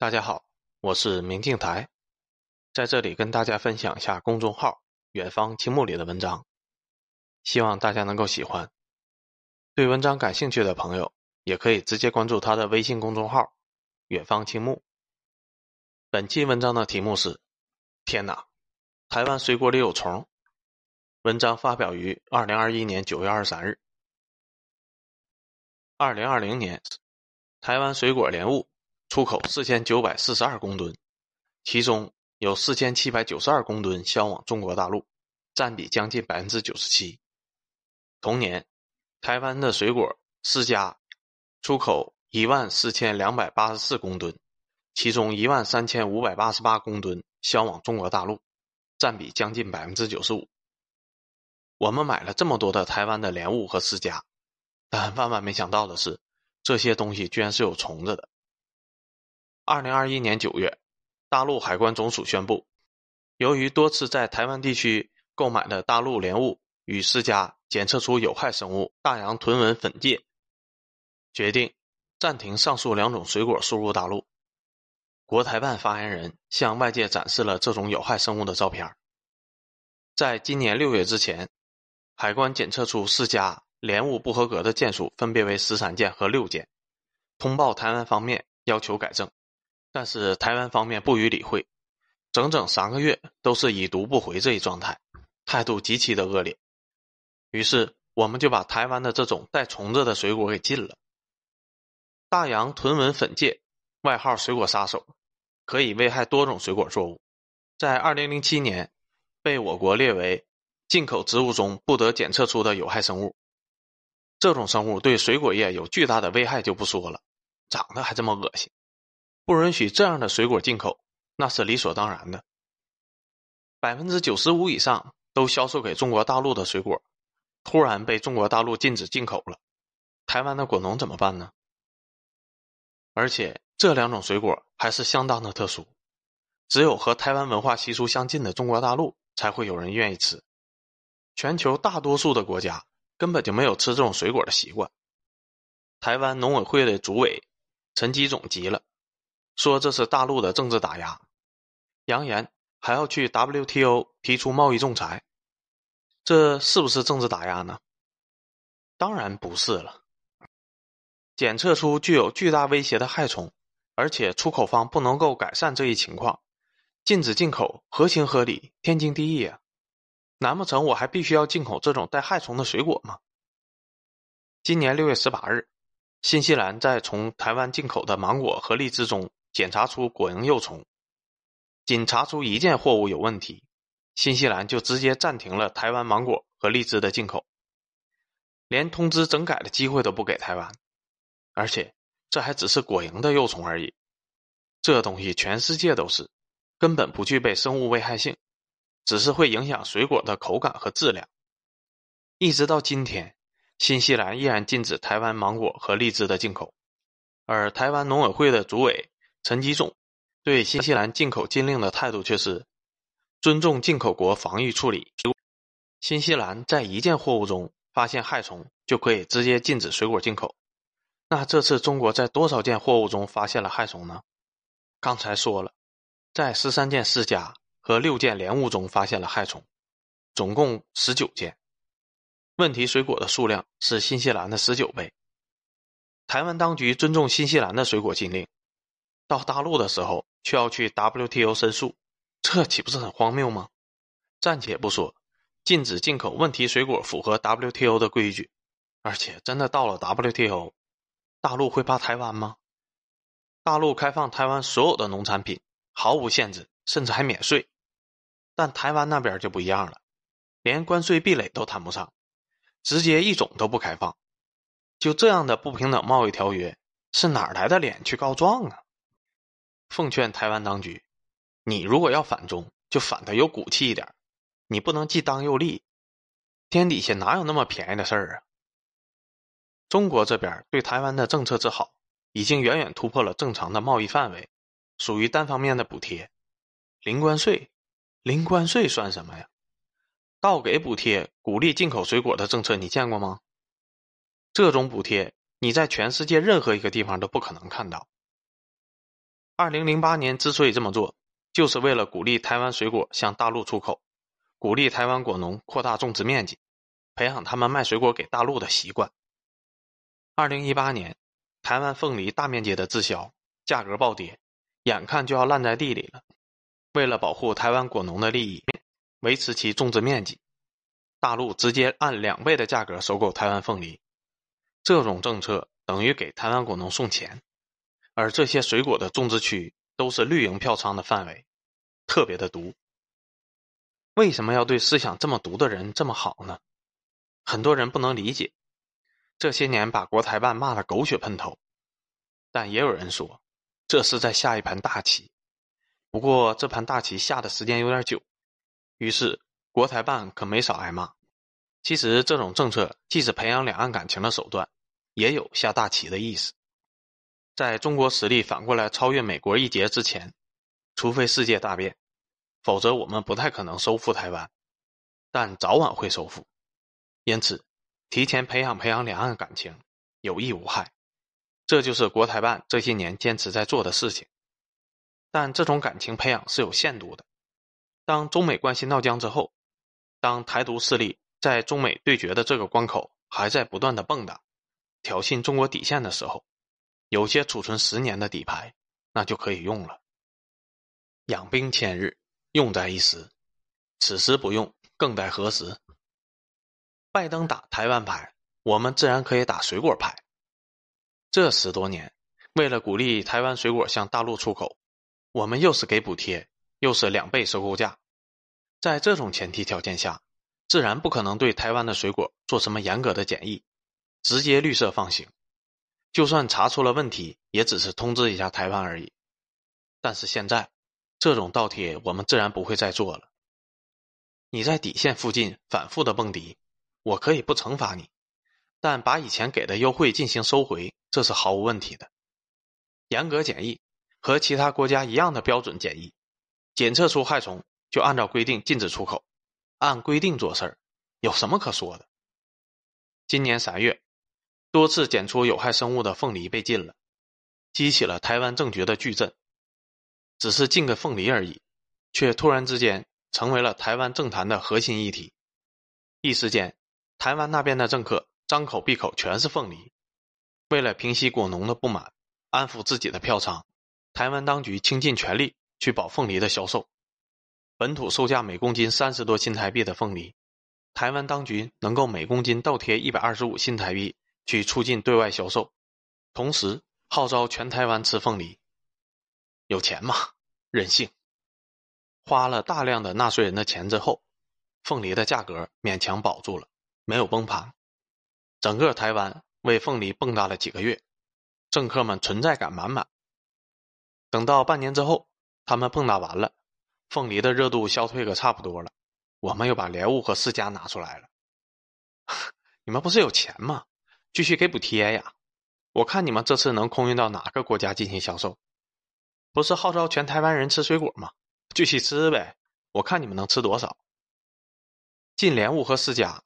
大家好，我是明镜台，在这里跟大家分享一下公众号“远方青木”里的文章，希望大家能够喜欢。对文章感兴趣的朋友，也可以直接关注他的微信公众号“远方青木”。本期文章的题目是：天哪，台湾水果里有虫。文章发表于二零二一年九月二十三日。二零二零年，台湾水果莲雾出口四千九百四十二公吨，其中有四千七百九十二公吨销往中国大陆，占比将近百分之九十七。同年，台湾的水果释迦出口一万四千两百八十四公吨，其中一万三千五百八十八公吨销往中国大陆，占比将近百分之九十五。我们买了这么多的台湾的莲雾和释迦。但万万没想到的是，这些东西居然是有虫子的。二零二一年九月，大陆海关总署宣布，由于多次在台湾地区购买的大陆莲雾与释迦检测出有害生物大洋豚纹粉介，决定暂停上述两种水果输入大陆。国台办发言人向外界展示了这种有害生物的照片。在今年六月之前，海关检测出释迦。莲雾不合格的件数分别为十三件和六件，通报台湾方面要求改正，但是台湾方面不予理会，整整三个月都是已读不回这一状态，态度极其的恶劣。于是我们就把台湾的这种带虫子的水果给禁了。大洋豚纹粉介，外号“水果杀手”，可以危害多种水果作物，在二零零七年被我国列为进口植物中不得检测出的有害生物。这种生物对水果业有巨大的危害就不说了，长得还这么恶心，不允许这样的水果进口，那是理所当然的。百分之九十五以上都销售给中国大陆的水果，突然被中国大陆禁止进口了，台湾的果农怎么办呢？而且这两种水果还是相当的特殊，只有和台湾文化习俗相近的中国大陆才会有人愿意吃，全球大多数的国家。根本就没有吃这种水果的习惯。台湾农委会的主委陈吉总急了，说这是大陆的政治打压，扬言还要去 WTO 提出贸易仲裁。这是不是政治打压呢？当然不是了。检测出具有巨大威胁的害虫，而且出口方不能够改善这一情况，禁止进口合情合理，天经地义啊。难不成我还必须要进口这种带害虫的水果吗？今年六月十八日，新西兰在从台湾进口的芒果和荔枝中检查出果蝇幼虫，仅查出一件货物有问题，新西兰就直接暂停了台湾芒果和荔枝的进口，连通知整改的机会都不给台湾，而且这还只是果蝇的幼虫而已，这东西全世界都是，根本不具备生物危害性。只是会影响水果的口感和质量。一直到今天，新西兰依然禁止台湾芒果和荔枝的进口，而台湾农委会的主委陈吉仲对新西兰进口禁令的态度却是尊重进口国防御处理。新西兰在一件货物中发现害虫，就可以直接禁止水果进口。那这次中国在多少件货物中发现了害虫呢？刚才说了，在十三件释迦。和六件莲雾中发现了害虫，总共十九件。问题水果的数量是新西兰的十九倍。台湾当局尊重新西兰的水果禁令，到大陆的时候却要去 WTO 申诉，这岂不是很荒谬吗？暂且不说禁止进口问题水果符合 WTO 的规矩，而且真的到了 WTO，大陆会怕台湾吗？大陆开放台湾所有的农产品，毫无限制，甚至还免税。但台湾那边就不一样了，连关税壁垒都谈不上，直接一种都不开放。就这样的不平等贸易条约，是哪来的脸去告状啊？奉劝台湾当局，你如果要反中，就反的有骨气一点，你不能既当又立。天底下哪有那么便宜的事儿啊？中国这边对台湾的政策之好，已经远远突破了正常的贸易范围，属于单方面的补贴，零关税。零关税算什么呀？倒给补贴鼓励进口水果的政策，你见过吗？这种补贴你在全世界任何一个地方都不可能看到。二零零八年之所以这么做，就是为了鼓励台湾水果向大陆出口，鼓励台湾果农扩大种植面积，培养他们卖水果给大陆的习惯。二零一八年，台湾凤梨大面积的滞销，价格暴跌，眼看就要烂在地里了。为了保护台湾果农的利益，维持其种植面积，大陆直接按两倍的价格收购台湾凤梨。这种政策等于给台湾果农送钱。而这些水果的种植区都是绿营票仓的范围，特别的毒。为什么要对思想这么毒的人这么好呢？很多人不能理解。这些年把国台办骂得狗血喷头，但也有人说，这是在下一盘大棋。不过这盘大棋下的时间有点久，于是国台办可没少挨骂。其实这种政策既是培养两岸感情的手段，也有下大棋的意思。在中国实力反过来超越美国一截之前，除非世界大变，否则我们不太可能收复台湾。但早晚会收复，因此提前培养培养两岸感情有益无害。这就是国台办这些年坚持在做的事情。但这种感情培养是有限度的。当中美关系闹僵之后，当台独势力在中美对决的这个关口还在不断的蹦跶，挑衅中国底线的时候。有些储存十年的底牌，那就可以用了。养兵千日，用在一时，此时不用，更待何时？拜登打台湾牌，我们自然可以打水果牌。这十多年，为了鼓励台湾水果向大陆出口，我们又是给补贴，又是两倍收购价。在这种前提条件下，自然不可能对台湾的水果做什么严格的检疫，直接绿色放行。就算查出了问题，也只是通知一下台湾而已。但是现在，这种倒贴我们自然不会再做了。你在底线附近反复的蹦迪，我可以不惩罚你，但把以前给的优惠进行收回，这是毫无问题的。严格检疫，和其他国家一样的标准检疫，检测出害虫就按照规定禁止出口，按规定做事儿，有什么可说的？今年三月。多次检出有害生物的凤梨被禁了，激起了台湾政局的巨震。只是禁个凤梨而已，却突然之间成为了台湾政坛的核心议题。一时间，台湾那边的政客张口闭口全是凤梨。为了平息果农的不满，安抚自己的票仓，台湾当局倾尽全力去保凤梨的销售。本土售价每公斤三十多新台币的凤梨，台湾当局能够每公斤倒贴一百二十五新台币。去促进对外销售，同时号召全台湾吃凤梨。有钱嘛，任性。花了大量的纳税人的钱之后，凤梨的价格勉强保住了，没有崩盘。整个台湾为凤梨蹦跶了几个月，政客们存在感满满。等到半年之后，他们蹦跶完了，凤梨的热度消退个差不多了，我们又把莲雾和释迦拿出来了。你们不是有钱吗？继续给补贴呀！我看你们这次能空运到哪个国家进行销售？不是号召全台湾人吃水果吗？继续吃呗！我看你们能吃多少？进莲雾和释迦，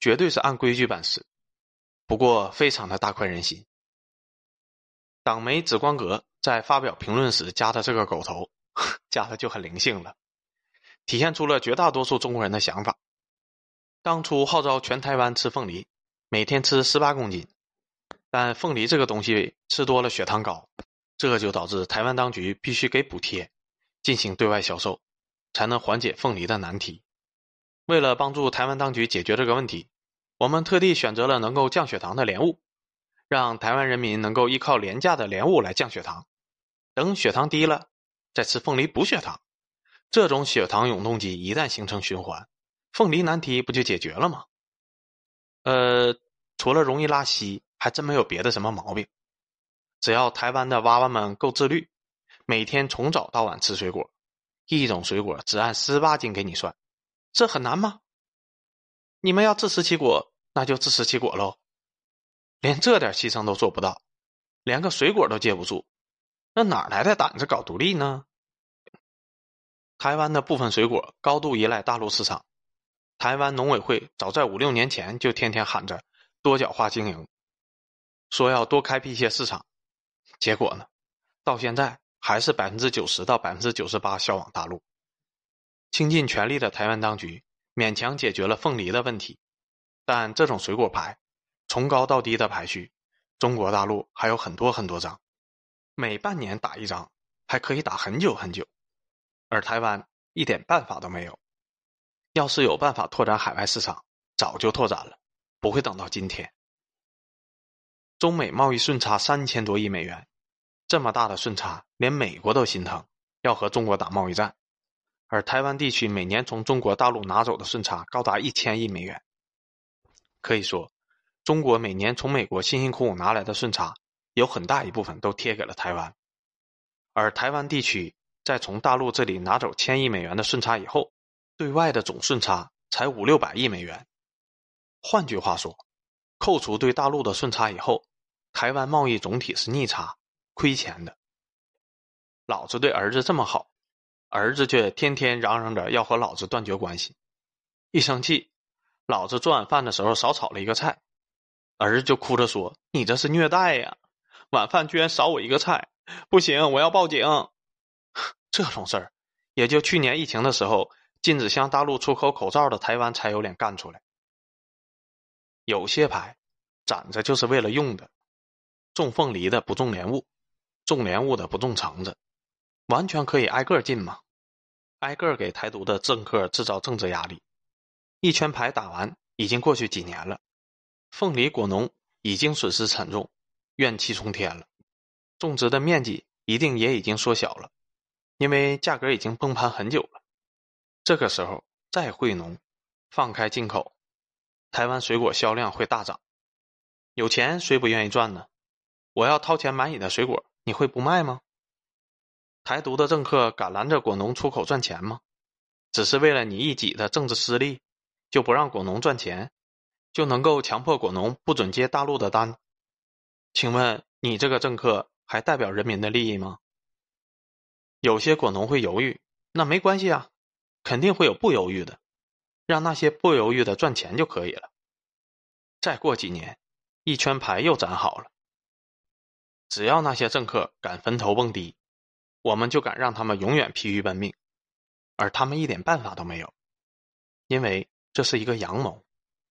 绝对是按规矩办事。不过非常的大快人心。党媒紫光阁在发表评论时加的这个狗头，加的就很灵性了，体现出了绝大多数中国人的想法。当初号召全台湾吃凤梨。每天吃十八公斤，但凤梨这个东西吃多了血糖高，这就导致台湾当局必须给补贴，进行对外销售，才能缓解凤梨的难题。为了帮助台湾当局解决这个问题，我们特地选择了能够降血糖的莲雾，让台湾人民能够依靠廉价的莲雾来降血糖，等血糖低了再吃凤梨补血糖。这种血糖永动机一旦形成循环，凤梨难题不就解决了吗？呃，除了容易拉稀，还真没有别的什么毛病。只要台湾的娃娃们够自律，每天从早到晚吃水果，一种水果只按十八斤给你算，这很难吗？你们要自食其果，那就自食其果喽。连这点牺牲都做不到，连个水果都接不住，那哪来的胆子搞独立呢？台湾的部分水果高度依赖大陆市场。台湾农委会早在五六年前就天天喊着多角化经营，说要多开辟一些市场，结果呢，到现在还是百分之九十到百分之九十八销往大陆。倾尽全力的台湾当局勉强解决了凤梨的问题，但这种水果牌从高到低的排序，中国大陆还有很多很多张，每半年打一张，还可以打很久很久，而台湾一点办法都没有。要是有办法拓展海外市场，早就拓展了，不会等到今天。中美贸易顺差三千多亿美元，这么大的顺差，连美国都心疼，要和中国打贸易战。而台湾地区每年从中国大陆拿走的顺差高达一千亿美元，可以说，中国每年从美国辛辛苦苦拿来的顺差，有很大一部分都贴给了台湾。而台湾地区在从大陆这里拿走千亿美元的顺差以后，对外的总顺差才五六百亿美元。换句话说。扣除对大陆的顺差以后，台湾贸易总体是逆差，亏钱的。老子对儿子这么好，儿子却天天嚷嚷着要和老子断绝关系。一生气，老子做晚饭的时候少炒了一个菜，儿子就哭着说：“你这是虐待呀！晚饭居然少我一个菜，不行，我要报警。”这种事儿，也就去年疫情的时候禁止向大陆出口口罩的台湾才有脸干出来。有些牌，攒着就是为了用的，种凤梨的不种莲雾，种莲雾的不种橙子，完全可以挨个禁嘛，挨个给台独的政客制造政治压力。一圈牌打完，已经过去几年了，凤梨果农已经损失惨重，怨气冲天了，种植的面积一定也已经缩小了，因为价格已经崩盘很久了。这个时候再惠农，放开进口。台湾水果销量会大涨，有钱谁不愿意赚呢？我要掏钱买你的水果，你会不卖吗？台独的政客敢拦着果农出口赚钱吗？只是为了你一己的政治私利，就不让果农赚钱，就能够强迫果农不准接大陆的单？请问你这个政客还代表人民的利益吗？有些果农会犹豫，那没关系啊，肯定会有不犹豫的。让那些不犹豫的赚钱就可以了。再过几年，一圈牌又攒好了。只要那些政客敢坟头蹦迪，我们就敢让他们永远疲于奔命，而他们一点办法都没有，因为这是一个阳谋。